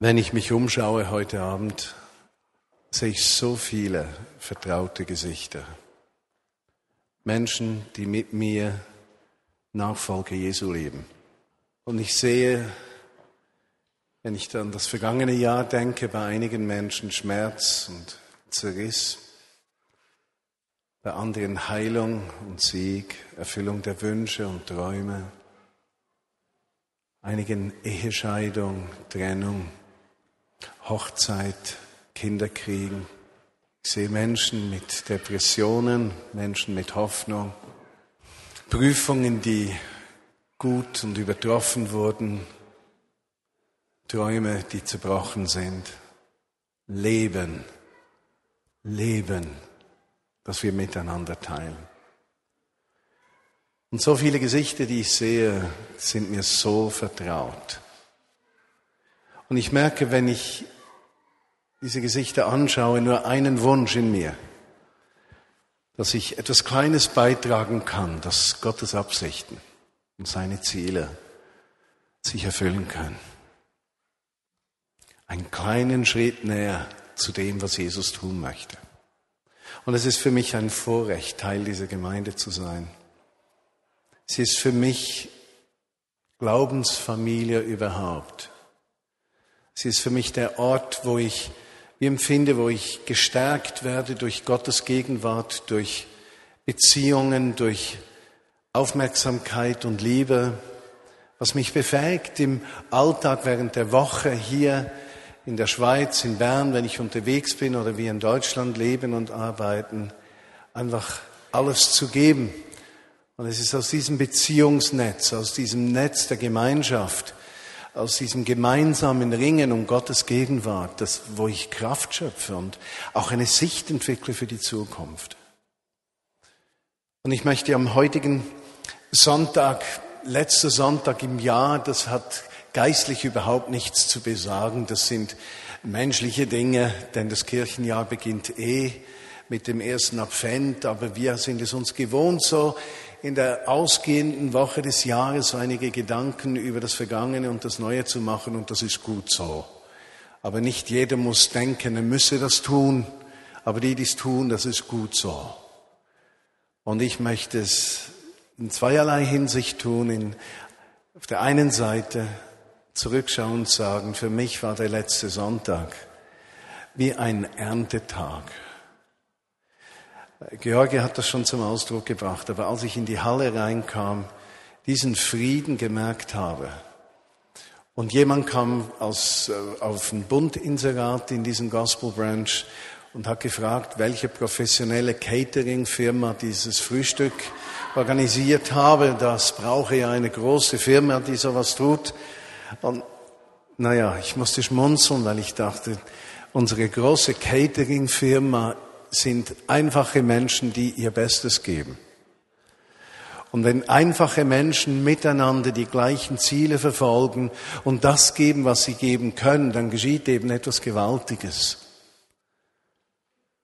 Wenn ich mich umschaue heute Abend, sehe ich so viele vertraute Gesichter. Menschen, die mit mir Nachfolge Jesu leben. Und ich sehe, wenn ich dann das vergangene Jahr denke, bei einigen Menschen Schmerz und Zerriss, bei anderen Heilung und Sieg, Erfüllung der Wünsche und Träume, einigen Ehescheidung, Trennung, Hochzeit, Kinder kriegen. Ich sehe Menschen mit Depressionen, Menschen mit Hoffnung, Prüfungen, die gut und übertroffen wurden, Träume, die zerbrochen sind. Leben, Leben, das wir miteinander teilen. Und so viele Gesichter, die ich sehe, sind mir so vertraut. Und ich merke, wenn ich diese Gesichter anschaue, nur einen Wunsch in mir, dass ich etwas Kleines beitragen kann, dass Gottes Absichten und seine Ziele sich erfüllen können. Einen kleinen Schritt näher zu dem, was Jesus tun möchte. Und es ist für mich ein Vorrecht, Teil dieser Gemeinde zu sein. Sie ist für mich Glaubensfamilie überhaupt. Sie ist für mich der Ort, wo ich empfinde, wo ich gestärkt werde durch Gottes Gegenwart, durch Beziehungen, durch Aufmerksamkeit und Liebe, was mich befähigt im Alltag während der Woche hier in der Schweiz, in Bern, wenn ich unterwegs bin oder wie in Deutschland leben und arbeiten, einfach alles zu geben. Und es ist aus diesem Beziehungsnetz, aus diesem Netz der Gemeinschaft, aus diesem gemeinsamen Ringen um Gottes Gegenwart, das, wo ich Kraft schöpfe und auch eine Sicht entwickle für die Zukunft. Und ich möchte am heutigen Sonntag, letzter Sonntag im Jahr, das hat geistlich überhaupt nichts zu besagen, das sind menschliche Dinge, denn das Kirchenjahr beginnt eh mit dem ersten Advent, aber wir sind es uns gewohnt, so in der ausgehenden Woche des Jahres einige Gedanken über das Vergangene und das Neue zu machen und das ist gut so. Aber nicht jeder muss denken, er müsse das tun, aber die, die es tun, das ist gut so. Und ich möchte es in zweierlei Hinsicht tun. In, auf der einen Seite zurückschauen und sagen, für mich war der letzte Sonntag wie ein Erntetag. George hat das schon zum Ausdruck gebracht, aber als ich in die Halle reinkam, diesen Frieden gemerkt habe, und jemand kam aus, äh, auf ein Bundinserat in diesem Gospel Branch und hat gefragt, welche professionelle Catering-Firma dieses Frühstück organisiert habe. Das brauche ja eine große Firma, die sowas tut. Und naja, ich musste schmunzeln, weil ich dachte, unsere große Catering-Firma sind einfache Menschen, die ihr Bestes geben. Und wenn einfache Menschen miteinander die gleichen Ziele verfolgen und das geben, was sie geben können, dann geschieht eben etwas Gewaltiges.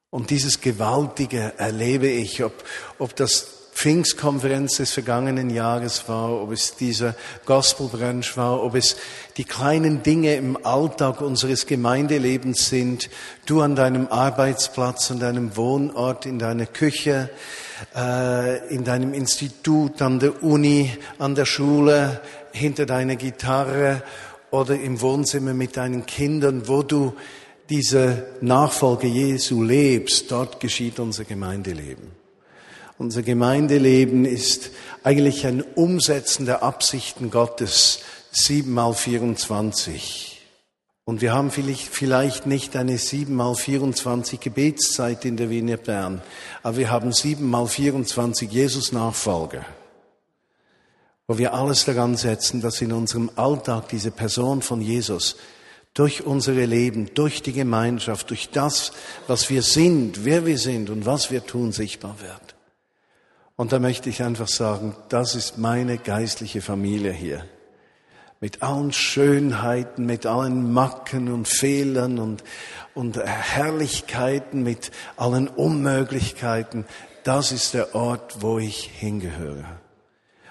Und dieses Gewaltige erlebe ich, ob, ob das Pfingstkonferenz des vergangenen Jahres war, ob es dieser Gospelbrunch war, ob es die kleinen Dinge im Alltag unseres Gemeindelebens sind, du an deinem Arbeitsplatz, an deinem Wohnort, in deiner Küche, äh, in deinem Institut, an der Uni, an der Schule, hinter deiner Gitarre oder im Wohnzimmer mit deinen Kindern, wo du diese Nachfolge Jesu lebst, dort geschieht unser Gemeindeleben. Unser Gemeindeleben ist eigentlich ein Umsetzen der Absichten Gottes, sieben mal 24. Und wir haben vielleicht nicht eine sieben mal 24 Gebetszeit in der Wiener Bern, aber wir haben sieben mal 24 Jesus Nachfolger, wo wir alles daran setzen, dass in unserem Alltag diese Person von Jesus durch unsere Leben, durch die Gemeinschaft, durch das, was wir sind, wer wir sind und was wir tun, sichtbar wird. Und da möchte ich einfach sagen, das ist meine geistliche Familie hier. Mit allen Schönheiten, mit allen Macken und Fehlern und, und Herrlichkeiten, mit allen Unmöglichkeiten. Das ist der Ort, wo ich hingehöre.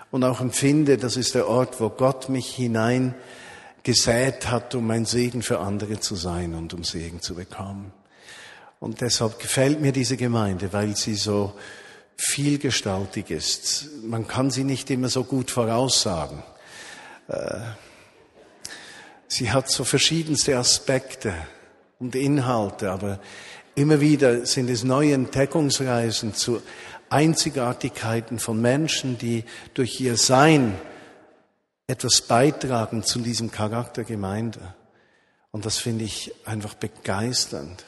Und auch empfinde, das ist der Ort, wo Gott mich hinein gesät hat, um ein Segen für andere zu sein und um Segen zu bekommen. Und deshalb gefällt mir diese Gemeinde, weil sie so vielgestaltig ist. Man kann sie nicht immer so gut voraussagen. Äh, sie hat so verschiedenste Aspekte und Inhalte, aber immer wieder sind es neue Entdeckungsreisen zu Einzigartigkeiten von Menschen, die durch ihr Sein etwas beitragen zu diesem Charakter Gemeinde. Und das finde ich einfach begeisternd.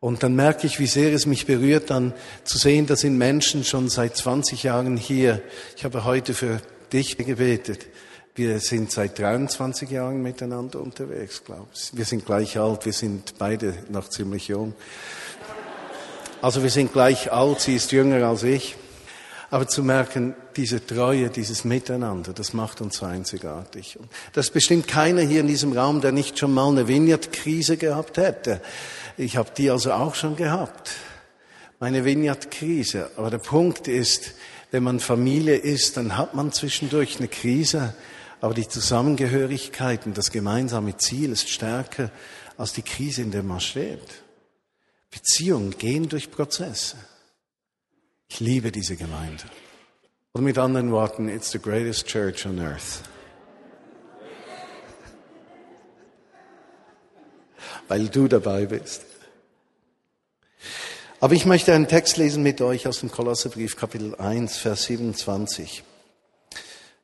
Und dann merke ich, wie sehr es mich berührt, dann zu sehen, da sind Menschen schon seit 20 Jahren hier. Ich habe heute für dich gebetet. Wir sind seit 23 Jahren miteinander unterwegs, glaube ich. Wir sind gleich alt, wir sind beide noch ziemlich jung. Also wir sind gleich alt, sie ist jünger als ich. Aber zu merken, diese Treue, dieses Miteinander, das macht uns so einzigartig. Und das bestimmt keiner hier in diesem Raum, der nicht schon mal eine Vineyard-Krise gehabt hätte. Ich habe die also auch schon gehabt. Meine Vineyard-Krise. Aber der Punkt ist, wenn man Familie ist, dann hat man zwischendurch eine Krise. Aber die Zusammengehörigkeit und das gemeinsame Ziel ist stärker als die Krise, in der man steht. Beziehungen gehen durch Prozesse. Ich liebe diese Gemeinde. Oder mit anderen Worten, it's the greatest church on earth. Weil du dabei bist. Aber ich möchte einen Text lesen mit euch aus dem Kolosserbrief, Kapitel 1, Vers 27.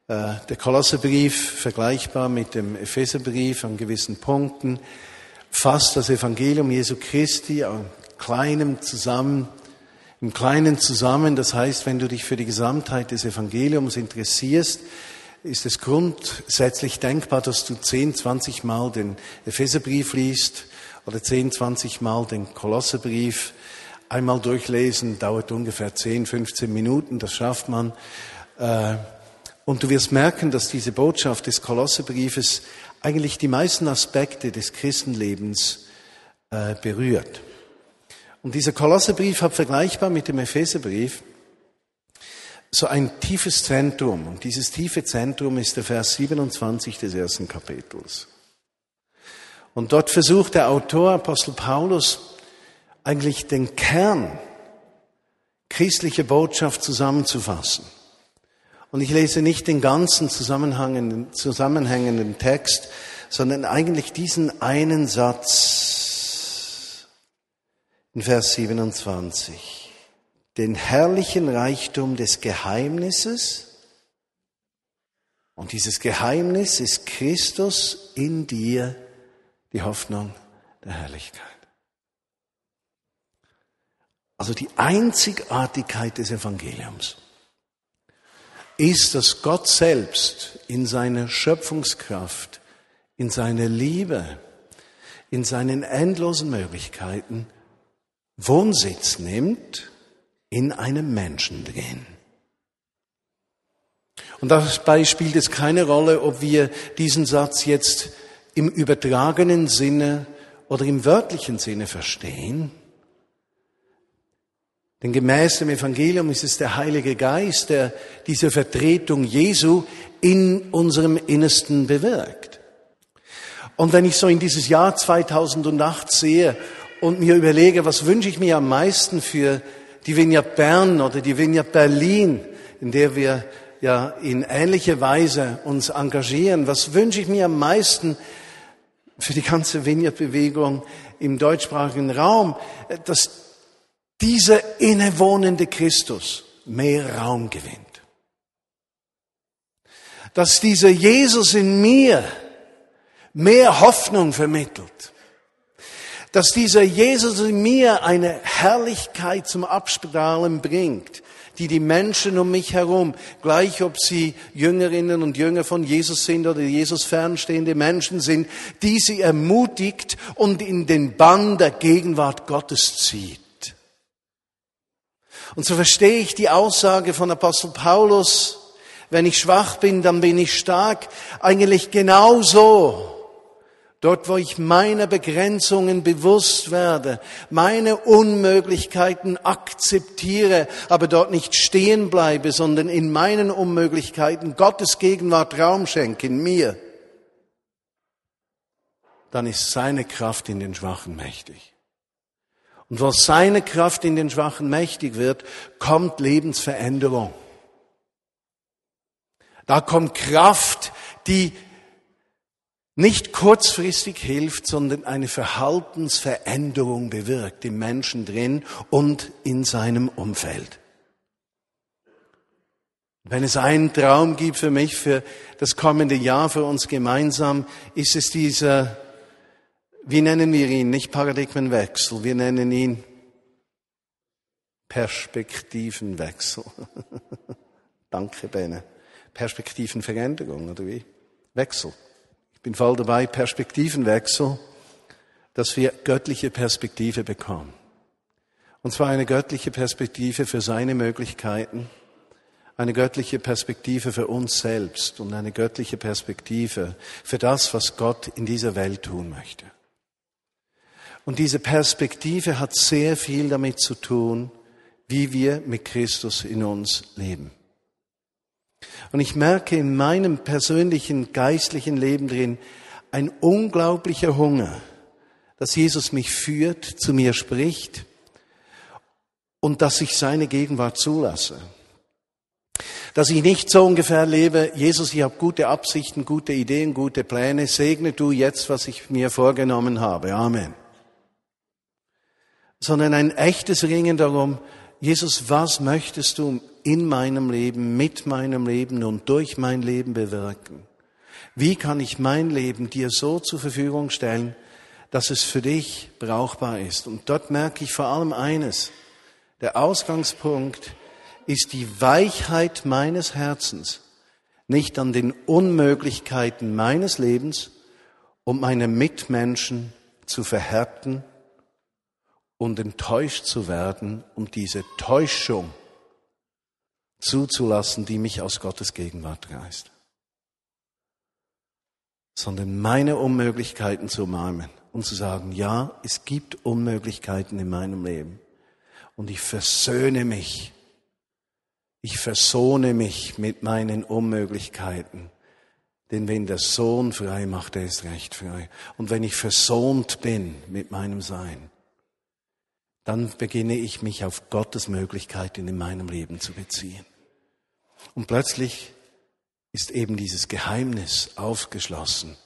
Äh, der Kolosserbrief, vergleichbar mit dem Epheserbrief an gewissen Punkten, fasst das Evangelium Jesu Christi an kleinem zusammen, im Kleinen zusammen. Das heißt, wenn du dich für die Gesamtheit des Evangeliums interessierst, ist es grundsätzlich denkbar, dass du 10, 20 Mal den Epheserbrief liest oder 10, 20 Mal den Kolosserbrief. Einmal durchlesen dauert ungefähr 10, 15 Minuten, das schafft man. Äh, und du wirst merken, dass diese Botschaft des Kolosserbriefes eigentlich die meisten Aspekte des Christenlebens äh, berührt. Und dieser Kolosserbrief hat vergleichbar mit dem Epheserbrief so ein tiefes Zentrum. Und dieses tiefe Zentrum ist der Vers 27 des ersten Kapitels. Und dort versucht der Autor, Apostel Paulus, eigentlich den Kern christlicher Botschaft zusammenzufassen. Und ich lese nicht den ganzen zusammenhängenden, zusammenhängenden Text, sondern eigentlich diesen einen Satz in Vers 27. Den herrlichen Reichtum des Geheimnisses. Und dieses Geheimnis ist Christus in dir, die Hoffnung der Herrlichkeit. Also die Einzigartigkeit des Evangeliums ist, dass Gott selbst in seiner Schöpfungskraft, in seiner Liebe, in seinen endlosen Möglichkeiten Wohnsitz nimmt in einem Menschen drin. Und dabei spielt es keine Rolle, ob wir diesen Satz jetzt im übertragenen Sinne oder im wörtlichen Sinne verstehen. Denn gemäß dem Evangelium ist es der Heilige Geist, der diese Vertretung Jesu in unserem Innersten bewirkt. Und wenn ich so in dieses Jahr 2008 sehe und mir überlege, was wünsche ich mir am meisten für die Vineyard Bern oder die Vineyard Berlin, in der wir ja in ähnlicher Weise uns engagieren, was wünsche ich mir am meisten für die ganze Vineyard-Bewegung im deutschsprachigen Raum, dass dieser innewohnende Christus mehr Raum gewinnt. Dass dieser Jesus in mir mehr Hoffnung vermittelt dass dieser Jesus in mir eine Herrlichkeit zum Abstrahlen bringt, die die Menschen um mich herum, gleich ob sie Jüngerinnen und Jünger von Jesus sind oder Jesus fernstehende Menschen sind, die sie ermutigt und in den Bann der Gegenwart Gottes zieht. Und so verstehe ich die Aussage von Apostel Paulus, wenn ich schwach bin, dann bin ich stark, eigentlich genauso Dort, wo ich meiner Begrenzungen bewusst werde, meine Unmöglichkeiten akzeptiere, aber dort nicht stehen bleibe, sondern in meinen Unmöglichkeiten Gottes Gegenwart Raum schenke in mir. dann ist seine Kraft in den Schwachen mächtig. Und wo seine Kraft in den Schwachen mächtig wird, kommt Lebensveränderung. Da kommt Kraft, die nicht kurzfristig hilft, sondern eine Verhaltensveränderung bewirkt im Menschen drin und in seinem Umfeld. Wenn es einen Traum gibt für mich, für das kommende Jahr, für uns gemeinsam, ist es dieser, wie nennen wir ihn, nicht Paradigmenwechsel, wir nennen ihn Perspektivenwechsel. Danke, Bene. Perspektivenveränderung, oder wie? Wechsel. Bin voll dabei, Perspektivenwechsel, dass wir göttliche Perspektive bekommen. Und zwar eine göttliche Perspektive für seine Möglichkeiten, eine göttliche Perspektive für uns selbst und eine göttliche Perspektive für das, was Gott in dieser Welt tun möchte. Und diese Perspektive hat sehr viel damit zu tun, wie wir mit Christus in uns leben. Und ich merke in meinem persönlichen geistlichen Leben drin ein unglaublicher Hunger, dass Jesus mich führt, zu mir spricht und dass ich seine Gegenwart zulasse. Dass ich nicht so ungefähr lebe, Jesus, ich habe gute Absichten, gute Ideen, gute Pläne, segne du jetzt, was ich mir vorgenommen habe. Amen. Sondern ein echtes Ringen darum, Jesus, was möchtest du in meinem Leben, mit meinem Leben und durch mein Leben bewirken? Wie kann ich mein Leben dir so zur Verfügung stellen, dass es für dich brauchbar ist? Und dort merke ich vor allem eines. Der Ausgangspunkt ist die Weichheit meines Herzens, nicht an den Unmöglichkeiten meines Lebens, um meine Mitmenschen zu verhärten und enttäuscht zu werden und diese Täuschung zuzulassen, die mich aus Gottes Gegenwart reißt. Sondern meine Unmöglichkeiten zu umarmen und zu sagen, ja, es gibt Unmöglichkeiten in meinem Leben. Und ich versöhne mich. Ich versohne mich mit meinen Unmöglichkeiten. Denn wenn der Sohn frei macht, er ist recht frei. Und wenn ich versöhnt bin mit meinem Sein, dann beginne ich mich auf Gottes Möglichkeiten in meinem Leben zu beziehen. Und plötzlich ist eben dieses Geheimnis aufgeschlossen.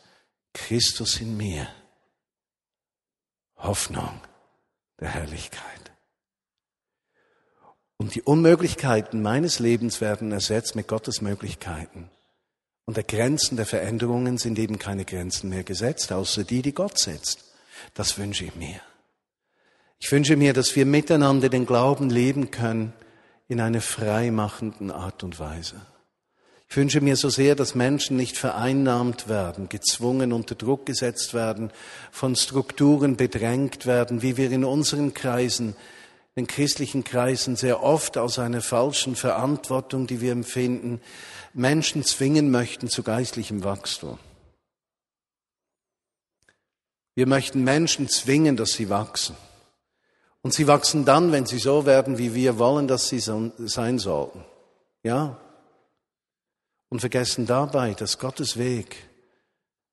Christus in mir. Hoffnung der Herrlichkeit. Und die Unmöglichkeiten meines Lebens werden ersetzt mit Gottes Möglichkeiten. Und der Grenzen der Veränderungen sind eben keine Grenzen mehr gesetzt, außer die, die Gott setzt. Das wünsche ich mir. Ich wünsche mir, dass wir miteinander den Glauben leben können in einer freimachenden Art und Weise. Ich wünsche mir so sehr, dass Menschen nicht vereinnahmt werden, gezwungen unter Druck gesetzt werden, von Strukturen bedrängt werden, wie wir in unseren Kreisen, den christlichen Kreisen sehr oft aus einer falschen Verantwortung, die wir empfinden, Menschen zwingen möchten zu geistlichem Wachstum. Wir möchten Menschen zwingen, dass sie wachsen. Und sie wachsen dann, wenn sie so werden, wie wir wollen, dass sie sein sollten. Ja? Und vergessen dabei, dass Gottes Weg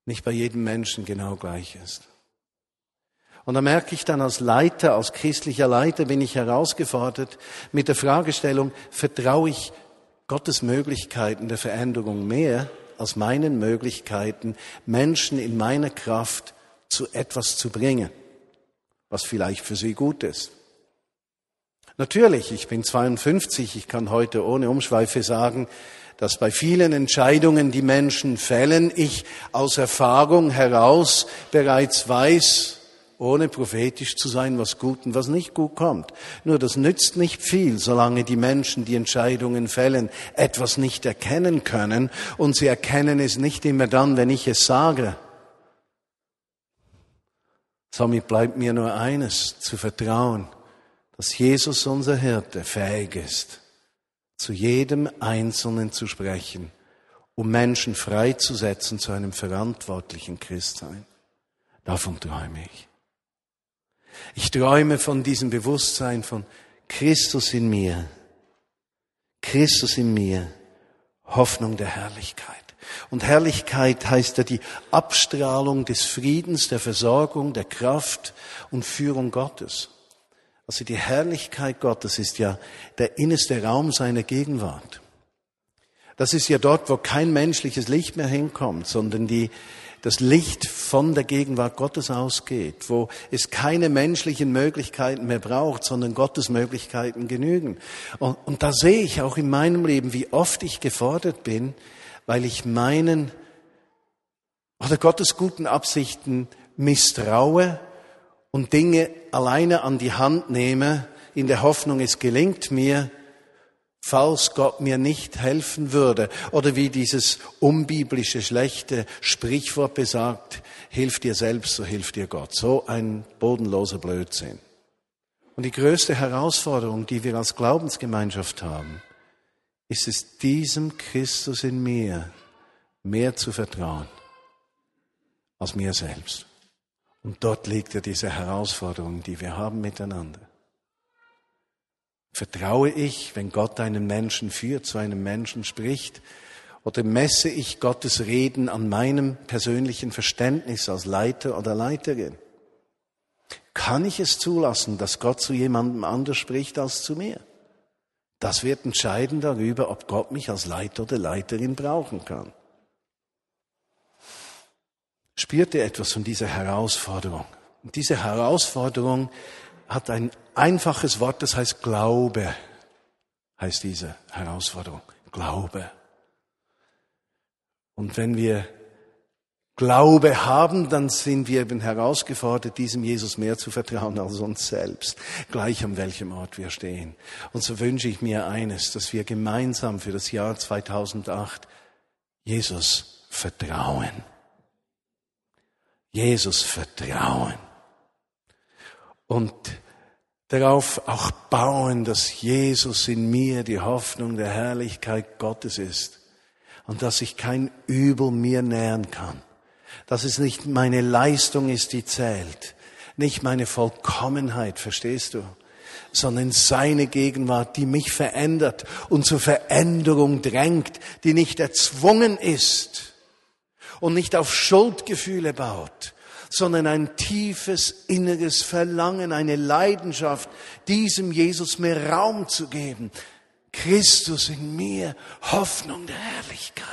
nicht bei jedem Menschen genau gleich ist. Und da merke ich dann als Leiter, als christlicher Leiter bin ich herausgefordert mit der Fragestellung, vertraue ich Gottes Möglichkeiten der Veränderung mehr als meinen Möglichkeiten, Menschen in meiner Kraft zu etwas zu bringen was vielleicht für sie gut ist. Natürlich, ich bin 52, ich kann heute ohne Umschweife sagen, dass bei vielen Entscheidungen, die Menschen fällen, ich aus Erfahrung heraus bereits weiß, ohne prophetisch zu sein, was gut und was nicht gut kommt. Nur das nützt nicht viel, solange die Menschen, die Entscheidungen fällen, etwas nicht erkennen können und sie erkennen es nicht immer dann, wenn ich es sage. Somit bleibt mir nur eines, zu vertrauen, dass Jesus, unser Hirte, fähig ist, zu jedem Einzelnen zu sprechen, um Menschen freizusetzen zu einem verantwortlichen Christsein. Davon träume ich. Ich träume von diesem Bewusstsein von Christus in mir, Christus in mir, Hoffnung der Herrlichkeit. Und Herrlichkeit heißt ja die Abstrahlung des Friedens, der Versorgung, der Kraft und Führung Gottes. Also die Herrlichkeit Gottes ist ja der innerste Raum seiner Gegenwart. Das ist ja dort, wo kein menschliches Licht mehr hinkommt, sondern die, das Licht von der Gegenwart Gottes ausgeht, wo es keine menschlichen Möglichkeiten mehr braucht, sondern Gottes Möglichkeiten genügen. Und, und da sehe ich auch in meinem Leben, wie oft ich gefordert bin, weil ich meinen oder Gottes guten Absichten misstraue und Dinge alleine an die Hand nehme, in der Hoffnung, es gelingt mir, falls Gott mir nicht helfen würde. Oder wie dieses unbiblische, schlechte Sprichwort besagt, hilf dir selbst, so hilft dir Gott. So ein bodenloser Blödsinn. Und die größte Herausforderung, die wir als Glaubensgemeinschaft haben, ist es diesem Christus in mir mehr zu vertrauen als mir selbst. Und dort liegt ja diese Herausforderung, die wir haben miteinander. Vertraue ich, wenn Gott einen Menschen führt, zu einem Menschen spricht, oder messe ich Gottes Reden an meinem persönlichen Verständnis als Leiter oder Leiterin? Kann ich es zulassen, dass Gott zu jemandem anders spricht als zu mir? Das wird entscheiden darüber, ob Gott mich als Leiter oder Leiterin brauchen kann. Spürt ihr etwas von dieser Herausforderung? Und diese Herausforderung hat ein einfaches Wort, das heißt Glaube, heißt diese Herausforderung. Glaube. Und wenn wir Glaube haben, dann sind wir eben herausgefordert, diesem Jesus mehr zu vertrauen als uns selbst, gleich an welchem Ort wir stehen. Und so wünsche ich mir eines, dass wir gemeinsam für das Jahr 2008 Jesus vertrauen. Jesus vertrauen. Und darauf auch bauen, dass Jesus in mir die Hoffnung der Herrlichkeit Gottes ist und dass ich kein Übel mir nähern kann dass es nicht meine Leistung ist, die zählt, nicht meine Vollkommenheit, verstehst du, sondern seine Gegenwart, die mich verändert und zur Veränderung drängt, die nicht erzwungen ist und nicht auf Schuldgefühle baut, sondern ein tiefes inneres Verlangen, eine Leidenschaft, diesem Jesus mehr Raum zu geben. Christus in mir, Hoffnung der Herrlichkeit.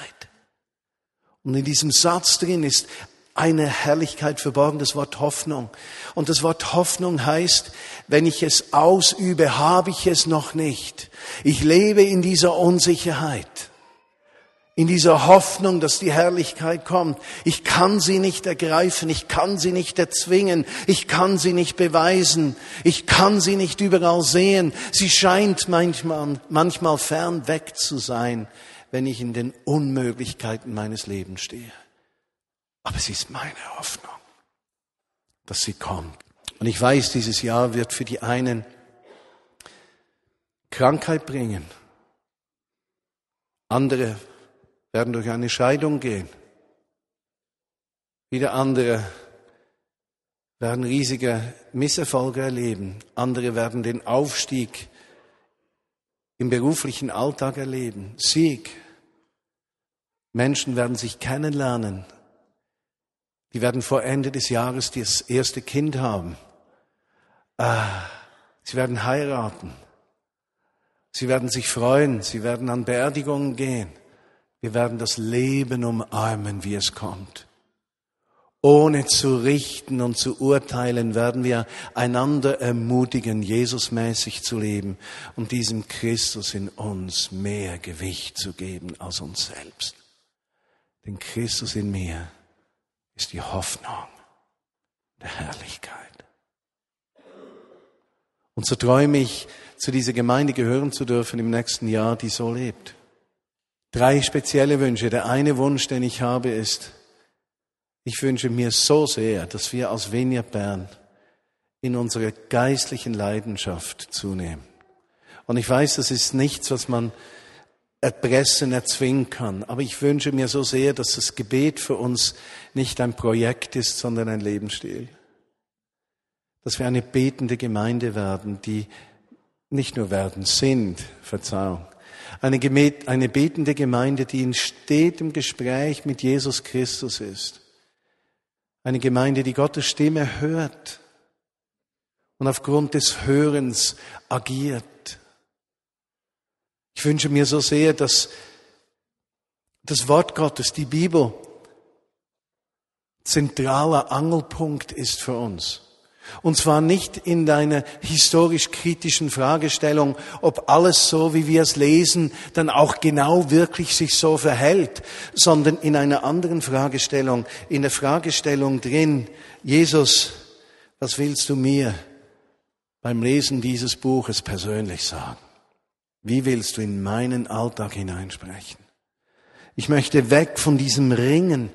Und in diesem Satz drin ist eine Herrlichkeit verborgen, das Wort Hoffnung. Und das Wort Hoffnung heißt, wenn ich es ausübe, habe ich es noch nicht. Ich lebe in dieser Unsicherheit, in dieser Hoffnung, dass die Herrlichkeit kommt. Ich kann sie nicht ergreifen, ich kann sie nicht erzwingen, ich kann sie nicht beweisen, ich kann sie nicht überall sehen. Sie scheint manchmal, manchmal fern weg zu sein wenn ich in den Unmöglichkeiten meines Lebens stehe. Aber es ist meine Hoffnung, dass sie kommt. Und ich weiß, dieses Jahr wird für die einen Krankheit bringen. Andere werden durch eine Scheidung gehen. Wieder andere werden riesige Misserfolge erleben. Andere werden den Aufstieg im beruflichen Alltag erleben. Sieg. Menschen werden sich kennenlernen. Die werden vor Ende des Jahres das erste Kind haben. Ah, sie werden heiraten. Sie werden sich freuen. Sie werden an Beerdigungen gehen. Wir werden das Leben umarmen, wie es kommt. Ohne zu richten und zu urteilen, werden wir einander ermutigen, Jesusmäßig zu leben und diesem Christus in uns mehr Gewicht zu geben als uns selbst. Denn Christus in mir ist die Hoffnung der Herrlichkeit. Und so träume ich, zu dieser Gemeinde gehören zu dürfen im nächsten Jahr, die so lebt. Drei spezielle Wünsche. Der eine Wunsch, den ich habe, ist, ich wünsche mir so sehr, dass wir aus Vineyard Bern in unserer geistlichen Leidenschaft zunehmen. Und ich weiß, das ist nichts, was man erpressen, erzwingen kann. Aber ich wünsche mir so sehr, dass das Gebet für uns nicht ein Projekt ist, sondern ein Lebensstil. Dass wir eine betende Gemeinde werden, die nicht nur werden sind, Verzeihung, Eine, eine betende Gemeinde, die in stetem Gespräch mit Jesus Christus ist. Eine Gemeinde, die Gottes Stimme hört und aufgrund des Hörens agiert. Ich wünsche mir so sehr, dass das Wort Gottes, die Bibel, zentraler Angelpunkt ist für uns. Und zwar nicht in deiner historisch-kritischen Fragestellung, ob alles so, wie wir es lesen, dann auch genau wirklich sich so verhält, sondern in einer anderen Fragestellung, in der Fragestellung drin, Jesus, was willst du mir beim Lesen dieses Buches persönlich sagen? Wie willst du in meinen Alltag hineinsprechen? Ich möchte weg von diesem Ringen,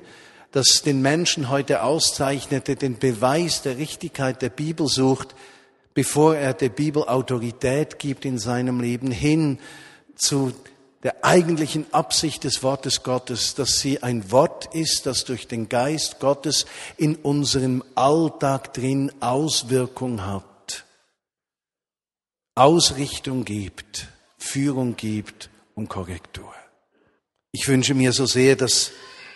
das den Menschen heute auszeichnete, den Beweis der Richtigkeit der Bibel sucht, bevor er der Bibel Autorität gibt in seinem Leben, hin zu der eigentlichen Absicht des Wortes Gottes, dass sie ein Wort ist, das durch den Geist Gottes in unserem Alltag drin Auswirkung hat, Ausrichtung gibt, Führung gibt und Korrektur. Ich wünsche mir so sehr, dass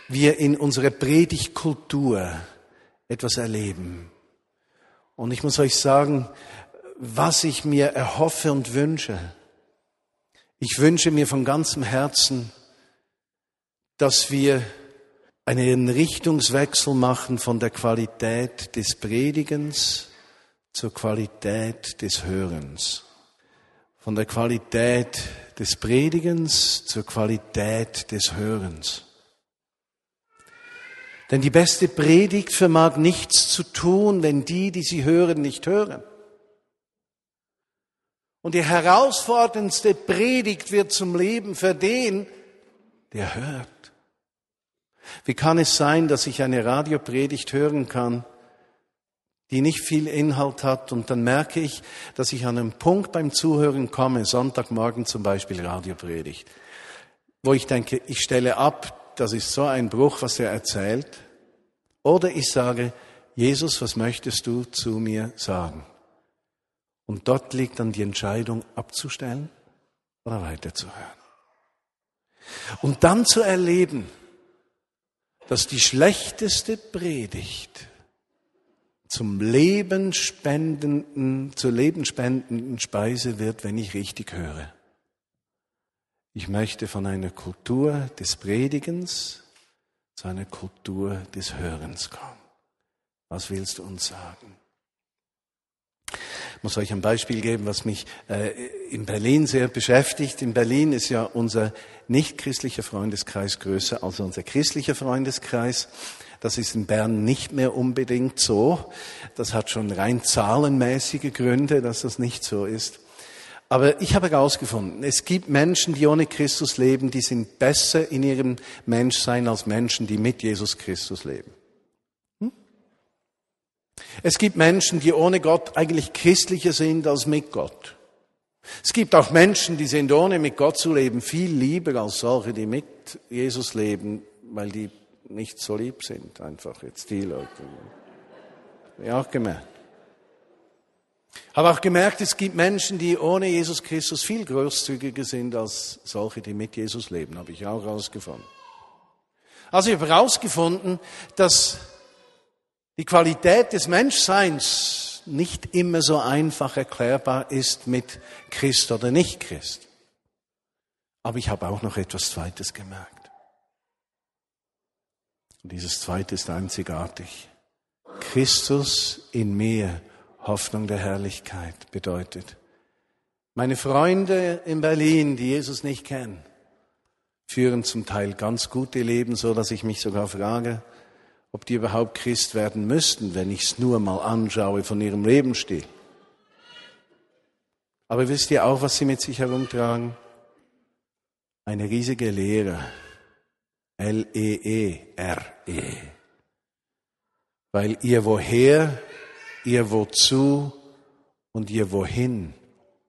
wir in unserer Predigtkultur etwas erleben. Und ich muss euch sagen, was ich mir erhoffe und wünsche. Ich wünsche mir von ganzem Herzen, dass wir einen Richtungswechsel machen von der Qualität des Predigens zur Qualität des Hörens. Von der Qualität des Predigens zur Qualität des Hörens. Denn die beste Predigt vermag nichts zu tun, wenn die, die sie hören, nicht hören. Und die herausforderndste Predigt wird zum Leben für den, der hört. Wie kann es sein, dass ich eine Radiopredigt hören kann, die nicht viel Inhalt hat und dann merke ich, dass ich an einen Punkt beim Zuhören komme, Sonntagmorgen zum Beispiel Radiopredigt, wo ich denke, ich stelle ab, das ist so ein Bruch, was er erzählt. Oder ich sage, Jesus, was möchtest du zu mir sagen? Und dort liegt dann die Entscheidung abzustellen oder weiterzuhören. Und dann zu erleben, dass die schlechteste Predigt zum lebenspendenden, zur lebenspendenden Speise wird, wenn ich richtig höre. Ich möchte von einer Kultur des Predigens zu einer Kultur des Hörens kommen. Was willst du uns sagen? Ich muss euch ein Beispiel geben, was mich äh, in Berlin sehr beschäftigt. In Berlin ist ja unser nicht-christlicher Freundeskreis größer als unser christlicher Freundeskreis. Das ist in Bern nicht mehr unbedingt so. Das hat schon rein zahlenmäßige Gründe, dass das nicht so ist. Aber ich habe herausgefunden, es gibt Menschen, die ohne Christus leben, die sind besser in ihrem Menschsein als Menschen, die mit Jesus Christus leben. Hm? Es gibt Menschen, die ohne Gott eigentlich christlicher sind als mit Gott. Es gibt auch Menschen, die sind ohne mit Gott zu leben viel lieber als solche, die mit Jesus leben, weil die nicht so lieb sind, einfach jetzt die Leute. Ja, gemerkt. Habe auch gemerkt, es gibt Menschen, die ohne Jesus Christus viel großzügiger sind als solche, die mit Jesus leben. Habe ich auch herausgefunden. Also ich habe herausgefunden, dass die Qualität des Menschseins nicht immer so einfach erklärbar ist mit Christ oder nicht Christ. Aber ich habe auch noch etwas Zweites gemerkt. Und dieses Zweite ist einzigartig. Christus in mir Hoffnung der Herrlichkeit bedeutet. Meine Freunde in Berlin, die Jesus nicht kennen, führen zum Teil ganz gute Leben, so dass ich mich sogar frage, ob die überhaupt Christ werden müssten, wenn ich es nur mal anschaue von ihrem Lebensstil. Aber wisst ihr auch, was sie mit sich herumtragen? Eine riesige Lehre. L-E-E-R-E. -E. Weil ihr woher ihr Wozu und ihr Wohin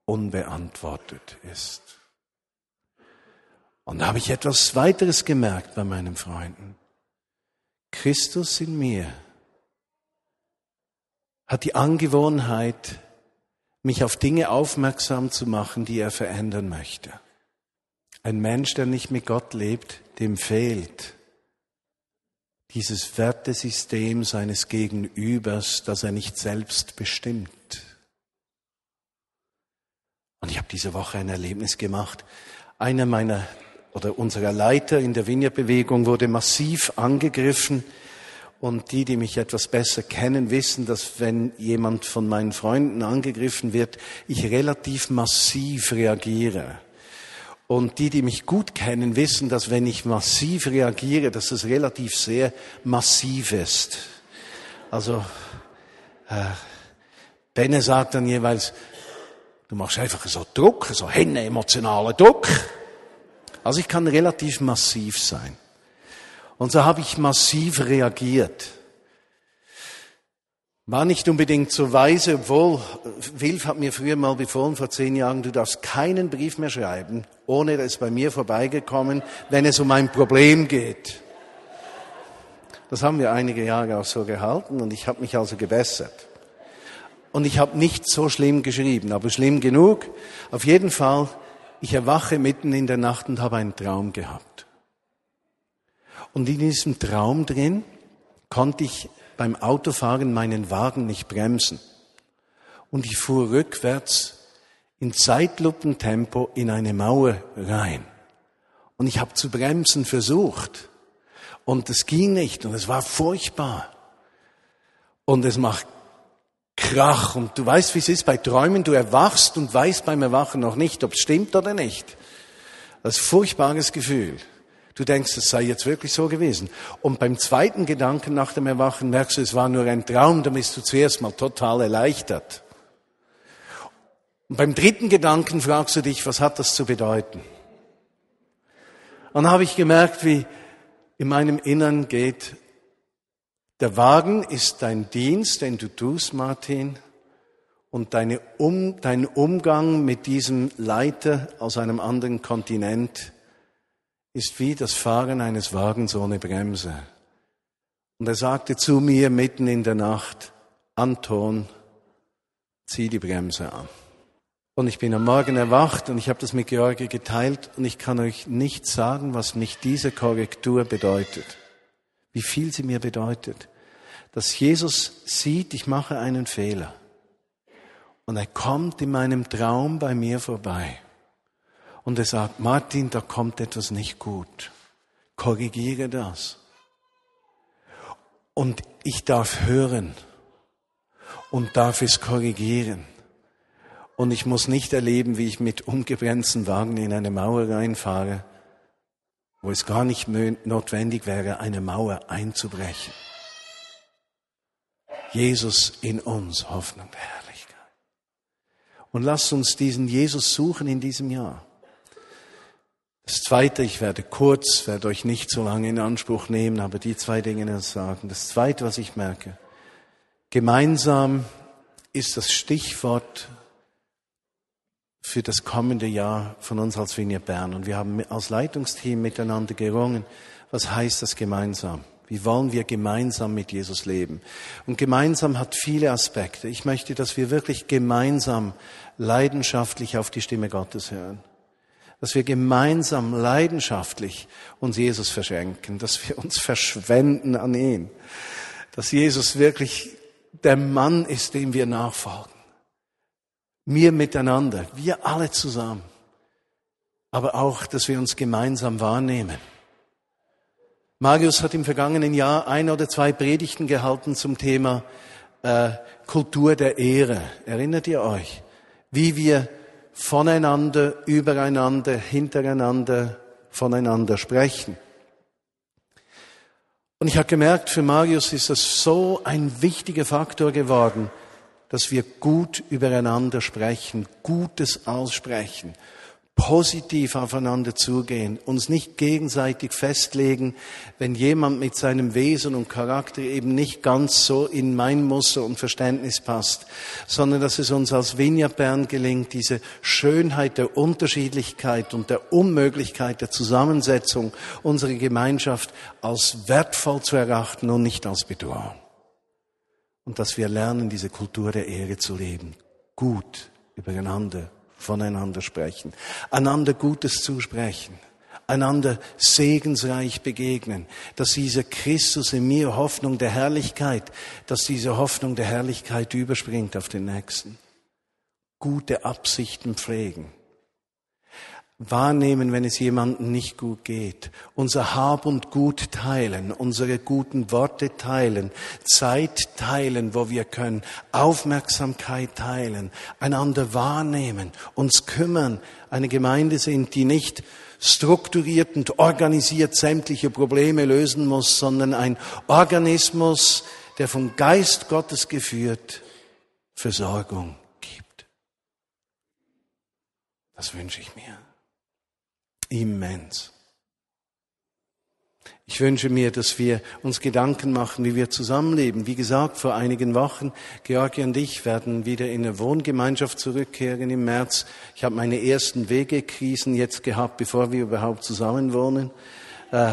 unbeantwortet ist. Und da habe ich etwas weiteres gemerkt bei meinen Freunden. Christus in mir hat die Angewohnheit, mich auf Dinge aufmerksam zu machen, die er verändern möchte. Ein Mensch, der nicht mit Gott lebt, dem fehlt dieses Wertesystem seines Gegenübers, das er nicht selbst bestimmt. Und ich habe diese Woche ein Erlebnis gemacht. Einer meiner oder unserer Leiter in der Vineyard-Bewegung wurde massiv angegriffen. Und die, die mich etwas besser kennen, wissen, dass wenn jemand von meinen Freunden angegriffen wird, ich relativ massiv reagiere. Und die, die mich gut kennen, wissen, dass wenn ich massiv reagiere, dass es relativ sehr massiv ist. Also, äh, Benne sagt dann jeweils, du machst einfach so Druck, so henne emotionalen Druck. Also ich kann relativ massiv sein. Und so habe ich massiv reagiert. War nicht unbedingt so weise, obwohl Wilf hat mir früher mal befohlen, vor zehn Jahren, du darfst keinen Brief mehr schreiben, ohne dass bei mir vorbeigekommen, wenn es um ein Problem geht. Das haben wir einige Jahre auch so gehalten und ich habe mich also gebessert. Und ich habe nicht so schlimm geschrieben, aber schlimm genug. Auf jeden Fall, ich erwache mitten in der Nacht und habe einen Traum gehabt. Und in diesem Traum drin konnte ich beim Autofahren meinen Wagen nicht bremsen. Und ich fuhr rückwärts in Zeitlupentempo in eine Mauer rein. Und ich habe zu bremsen versucht. Und es ging nicht und es war furchtbar. Und es macht Krach. Und du weißt, wie es ist bei Träumen. Du erwachst und weißt beim Erwachen noch nicht, ob es stimmt oder nicht. Das ist ein furchtbares Gefühl. Du denkst, es sei jetzt wirklich so gewesen. Und beim zweiten Gedanken nach dem Erwachen merkst du, es war nur ein Traum, da bist du zuerst mal total erleichtert. Und beim dritten Gedanken fragst du dich, was hat das zu bedeuten? Und dann habe ich gemerkt, wie in meinem Innern geht, der Wagen ist dein Dienst, den du tust, Martin, und deine um, dein Umgang mit diesem Leiter aus einem anderen Kontinent ist wie das Fahren eines Wagens ohne Bremse. Und er sagte zu mir mitten in der Nacht, Anton, zieh die Bremse an. Und ich bin am Morgen erwacht und ich habe das mit George geteilt und ich kann euch nicht sagen, was mich diese Korrektur bedeutet. Wie viel sie mir bedeutet. Dass Jesus sieht, ich mache einen Fehler. Und er kommt in meinem Traum bei mir vorbei und er sagt, Martin, da kommt etwas nicht gut. Korrigiere das. Und ich darf hören und darf es korrigieren. Und ich muss nicht erleben, wie ich mit umgebremsten Wagen in eine Mauer reinfahre, wo es gar nicht notwendig wäre, eine Mauer einzubrechen. Jesus in uns, Hoffnung der Herrlichkeit. Und lasst uns diesen Jesus suchen in diesem Jahr. Das Zweite, ich werde kurz, werde euch nicht so lange in Anspruch nehmen, aber die zwei Dinge sagen. Das Zweite, was ich merke, gemeinsam ist das Stichwort für das kommende Jahr von uns als Vinia Bern. Und wir haben als Leitungsteam miteinander gerungen, was heißt das gemeinsam? Wie wollen wir gemeinsam mit Jesus leben? Und gemeinsam hat viele Aspekte. Ich möchte, dass wir wirklich gemeinsam leidenschaftlich auf die Stimme Gottes hören dass wir gemeinsam leidenschaftlich uns Jesus verschenken, dass wir uns verschwenden an ihn, dass Jesus wirklich der Mann ist, dem wir nachfolgen. Wir miteinander, wir alle zusammen, aber auch, dass wir uns gemeinsam wahrnehmen. Marius hat im vergangenen Jahr ein oder zwei Predigten gehalten zum Thema äh, Kultur der Ehre. Erinnert ihr euch, wie wir voneinander, übereinander, hintereinander, voneinander sprechen. Und ich habe gemerkt, für Marius ist das so ein wichtiger Faktor geworden, dass wir gut übereinander sprechen, Gutes aussprechen, positiv aufeinander zugehen, uns nicht gegenseitig festlegen, wenn jemand mit seinem Wesen und Charakter eben nicht ganz so in mein Muster und Verständnis passt, sondern dass es uns als Vineyard Bern gelingt, diese Schönheit der Unterschiedlichkeit und der Unmöglichkeit der Zusammensetzung unserer Gemeinschaft als wertvoll zu erachten und nicht als Bedrohung. Und dass wir lernen, diese Kultur der Ehre zu leben, gut übereinander voneinander sprechen, einander Gutes zusprechen, einander segensreich begegnen, dass dieser Christus in mir Hoffnung der Herrlichkeit, dass diese Hoffnung der Herrlichkeit überspringt auf den Nächsten. Gute Absichten pflegen wahrnehmen, wenn es jemandem nicht gut geht, unser Hab und Gut teilen, unsere guten Worte teilen, Zeit teilen, wo wir können, Aufmerksamkeit teilen, einander wahrnehmen, uns kümmern, eine Gemeinde sind, die nicht strukturiert und organisiert sämtliche Probleme lösen muss, sondern ein Organismus, der vom Geist Gottes geführt Versorgung gibt. Das wünsche ich mir immens. Ich wünsche mir, dass wir uns Gedanken machen, wie wir zusammenleben. Wie gesagt, vor einigen Wochen, Georgi und ich werden wieder in eine Wohngemeinschaft zurückkehren im März. Ich habe meine ersten Wegekrisen jetzt gehabt, bevor wir überhaupt zusammen wohnen. Äh,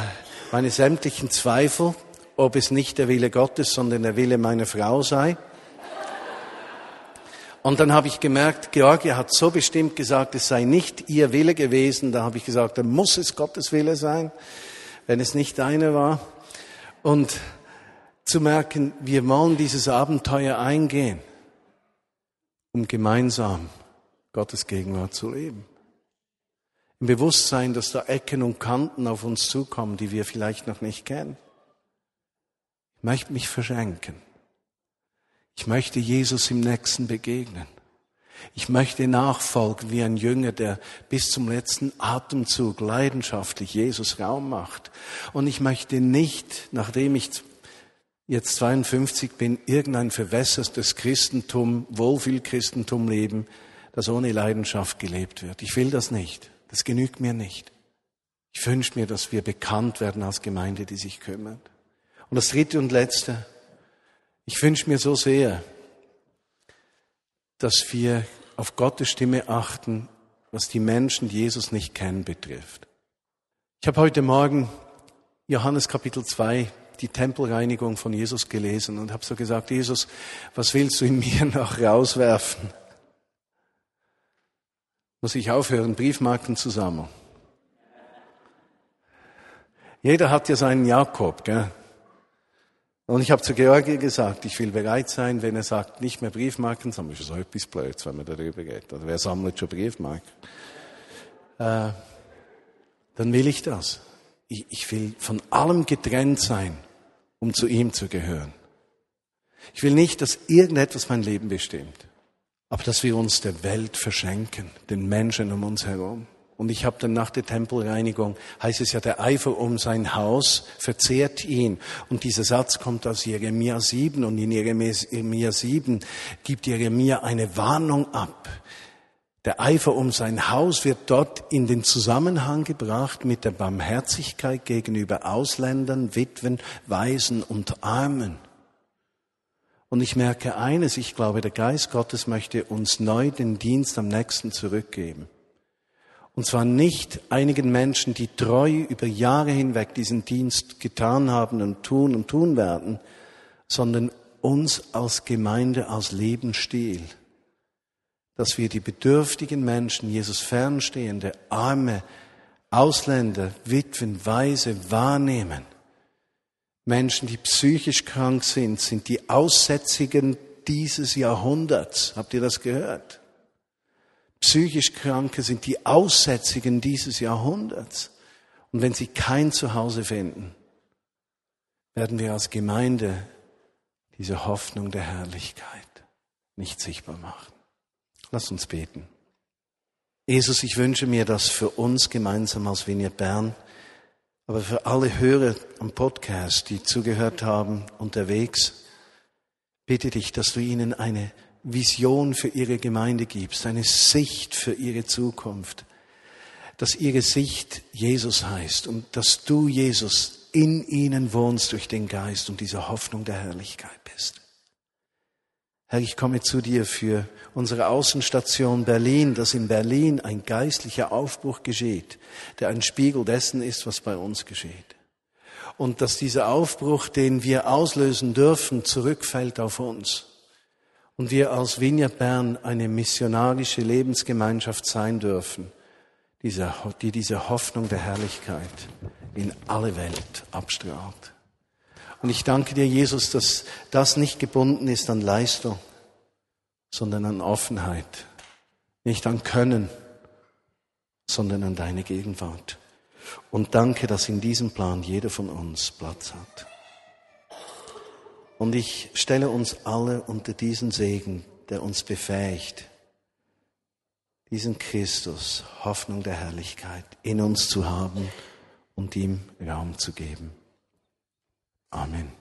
meine sämtlichen Zweifel, ob es nicht der Wille Gottes, sondern der Wille meiner Frau sei. Und dann habe ich gemerkt, Georgia hat so bestimmt gesagt, es sei nicht ihr Wille gewesen. Da habe ich gesagt, dann muss es Gottes Wille sein, wenn es nicht deine war. Und zu merken, wir wollen dieses Abenteuer eingehen, um gemeinsam Gottes Gegenwart zu leben. Im Bewusstsein, dass da Ecken und Kanten auf uns zukommen, die wir vielleicht noch nicht kennen. Ich möchte mich verschenken. Ich möchte Jesus im Nächsten begegnen. Ich möchte nachfolgen wie ein Jünger, der bis zum letzten Atemzug leidenschaftlich Jesus Raum macht. Und ich möchte nicht, nachdem ich jetzt 52 bin, irgendein verwässertes Christentum, Wohlfühlchristentum leben, das ohne Leidenschaft gelebt wird. Ich will das nicht. Das genügt mir nicht. Ich wünsche mir, dass wir bekannt werden als Gemeinde, die sich kümmert. Und das dritte und letzte, ich wünsche mir so sehr, dass wir auf Gottes Stimme achten, was die Menschen, die Jesus nicht kennen, betrifft. Ich habe heute Morgen Johannes Kapitel 2, die Tempelreinigung von Jesus gelesen und habe so gesagt, Jesus, was willst du in mir noch rauswerfen? Muss ich aufhören, Briefmarken zu sammeln? Jeder hat ja seinen Jakob, gell? Und ich habe zu Georgi gesagt, ich will bereit sein, wenn er sagt, nicht mehr Briefmarken sammeln, ist so etwas Blöds, wenn man darüber geht. Oder wer sammelt schon Briefmarken? Äh, dann will ich das. Ich, ich will von allem getrennt sein, um zu ihm zu gehören. Ich will nicht, dass irgendetwas mein Leben bestimmt, aber dass wir uns der Welt verschenken, den Menschen um uns herum. Und ich habe dann nach der Tempelreinigung, heißt es ja, der Eifer um sein Haus verzehrt ihn. Und dieser Satz kommt aus Jeremia 7 und in Jeremia 7 gibt Jeremia eine Warnung ab. Der Eifer um sein Haus wird dort in den Zusammenhang gebracht mit der Barmherzigkeit gegenüber Ausländern, Witwen, Waisen und Armen. Und ich merke eines, ich glaube, der Geist Gottes möchte uns neu den Dienst am nächsten zurückgeben. Und zwar nicht einigen Menschen, die treu über Jahre hinweg diesen Dienst getan haben und tun und tun werden, sondern uns als Gemeinde, als Lebensstil. Dass wir die bedürftigen Menschen, Jesus fernstehende, arme, Ausländer, Witwen, Weise wahrnehmen. Menschen, die psychisch krank sind, sind die Aussätzigen dieses Jahrhunderts. Habt ihr das gehört? Psychisch Kranke sind die Aussätzigen dieses Jahrhunderts. Und wenn sie kein Zuhause finden, werden wir als Gemeinde diese Hoffnung der Herrlichkeit nicht sichtbar machen. Lass uns beten. Jesus, ich wünsche mir das für uns gemeinsam als Vineyard Bern, aber für alle Hörer am Podcast, die zugehört haben, unterwegs, bitte dich, dass du ihnen eine Vision für ihre Gemeinde gibst, eine Sicht für ihre Zukunft, dass ihre Sicht Jesus heißt und dass du, Jesus, in ihnen wohnst durch den Geist und diese Hoffnung der Herrlichkeit bist. Herr, ich komme zu dir für unsere Außenstation Berlin, dass in Berlin ein geistlicher Aufbruch geschieht, der ein Spiegel dessen ist, was bei uns geschieht. Und dass dieser Aufbruch, den wir auslösen dürfen, zurückfällt auf uns und wir als Vineyard Bern eine missionarische Lebensgemeinschaft sein dürfen, die diese Hoffnung der Herrlichkeit in alle Welt abstrahlt. Und ich danke dir, Jesus, dass das nicht gebunden ist an Leistung, sondern an Offenheit, nicht an Können, sondern an deine Gegenwart. Und danke, dass in diesem Plan jeder von uns Platz hat. Und ich stelle uns alle unter diesen Segen, der uns befähigt, diesen Christus, Hoffnung der Herrlichkeit, in uns zu haben und ihm Raum zu geben. Amen.